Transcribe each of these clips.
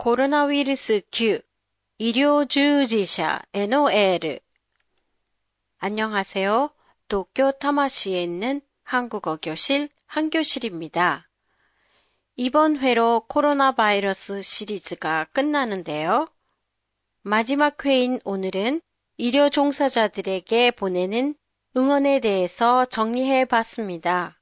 코로나위르스 큐医療従事者 NOL 안녕하세요. 도쿄 타마시에 있는 한국어 교실 한교실입니다. 이번 회로 코로나 바이러스 시리즈가 끝나는데요. 마지막 회인 오늘은医療 종사자들에게 보내는 응원에 대해서 정리해 봤습니다.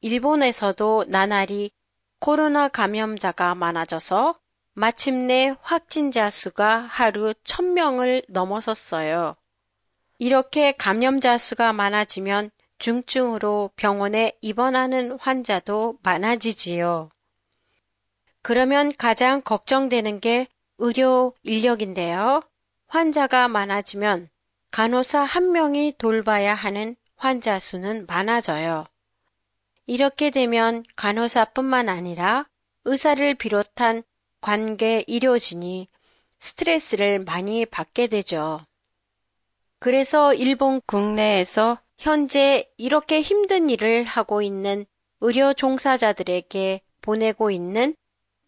일본에서도 나날이 코로나 감염자가 많아져서 마침내 확진자 수가 하루 1000명을 넘어섰어요. 이렇게 감염자 수가 많아지면 중증으로 병원에 입원하는 환자도 많아지지요. 그러면 가장 걱정되는 게 의료 인력인데요. 환자가 많아지면 간호사 한 명이 돌봐야 하는 환자 수는 많아져요. 이렇게 되면 간호사뿐만 아니라 의사를 비롯한 관계 의료진이 스트레스를 많이 받게 되죠. 그래서 일본 국내에서 현재 이렇게 힘든 일을 하고 있는 의료 종사자들에게 보내고 있는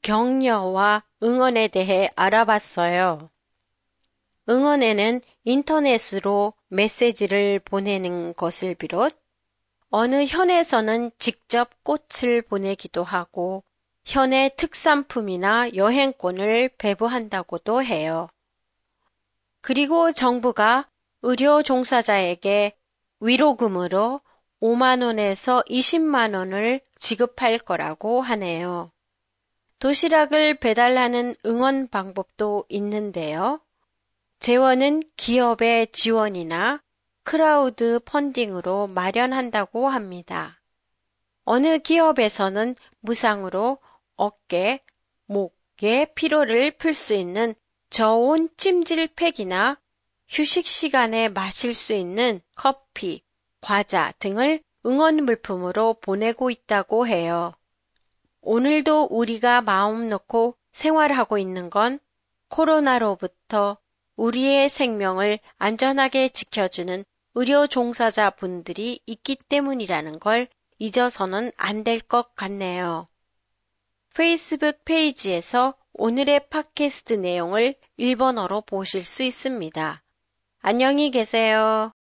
격려와 응원에 대해 알아봤어요. 응원에는 인터넷으로 메시지를 보내는 것을 비롯 어느 현에서는 직접 꽃을 보내기도 하고 현의 특산품이나 여행권을 배부한다고도 해요. 그리고 정부가 의료 종사자에게 위로금으로 5만 원에서 20만 원을 지급할 거라고 하네요. 도시락을 배달하는 응원 방법도 있는데요. 재원은 기업의 지원이나 크라우드 펀딩으로 마련한다고 합니다. 어느 기업에서는 무상으로 어깨, 목의 피로를 풀 수 있는 저온 찜질팩이나 휴식 시간에 마실 수 있는 커피, 과자 등을 응원 물품으로 보내고 있다고 해요. 오늘도 우리가 마음 놓고 생활하고 있는 건 코로나로부터 우리의 생명을 안전하게 지켜주는 의료 종사자 분들이 있기 때문이라는 걸 잊어서는 안 될 것 같네요. 페이스북 페이지에서 오늘의 팟캐스트 내용을 일본어로 보실 수 있습니다. 안녕히 계세요.